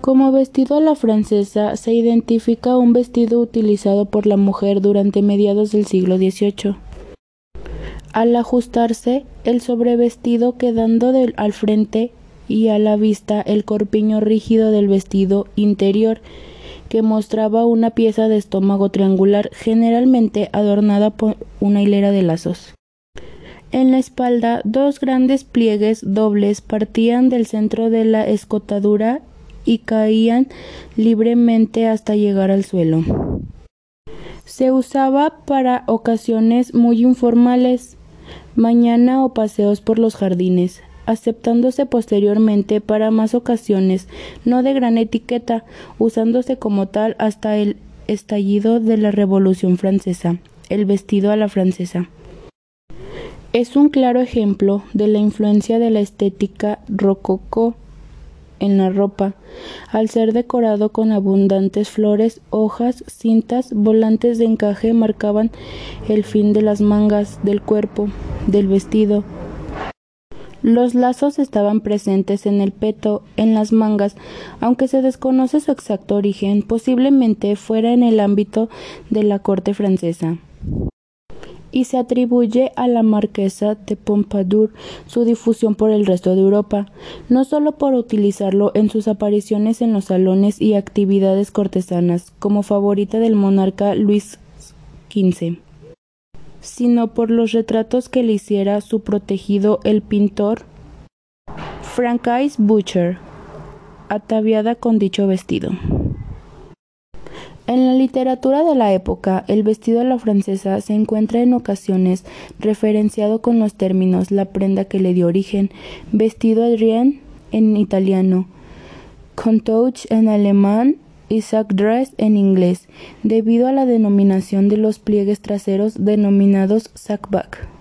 Como vestido a la francesa se identifica un vestido utilizado por la mujer durante mediados del siglo XVIII. Al ajustarse, el sobrevestido quedando al frente y a la vista el corpiño rígido del vestido interior, que mostraba una pieza de estómago triangular, generalmente adornada por una hilera de lazos. En la espalda, dos grandes pliegues dobles partían del centro de la escotadura y caían libremente hasta llegar al suelo. Se usaba para ocasiones muy informales, mañana o paseos por los jardines, aceptándose posteriormente para más ocasiones, no de gran etiqueta, usándose como tal hasta el estallido de la Revolución Francesa, el vestido a la francesa. Es un claro ejemplo de la influencia de la estética rococó en la ropa, al ser decorado con abundantes flores, hojas, cintas, volantes de encaje marcaban el fin de las mangas del cuerpo del vestido. Los lazos estaban presentes en el peto, en las mangas, aunque se desconoce su exacto origen, posiblemente fuera en el ámbito de la corte francesa y se atribuye a la marquesa de Pompadour su difusión por el resto de Europa, no solo por utilizarlo en sus apariciones en los salones y actividades cortesanas como favorita del monarca Luis XV, sino por los retratos que le hiciera su protegido el pintor Francis Butcher, ataviada con dicho vestido. En la literatura de la época, el vestido a la francesa se encuentra en ocasiones referenciado con los términos la prenda que le dio origen, vestido Adrien en italiano, Contouche en alemán y sack dress en inglés, debido a la denominación de los pliegues traseros denominados sackback.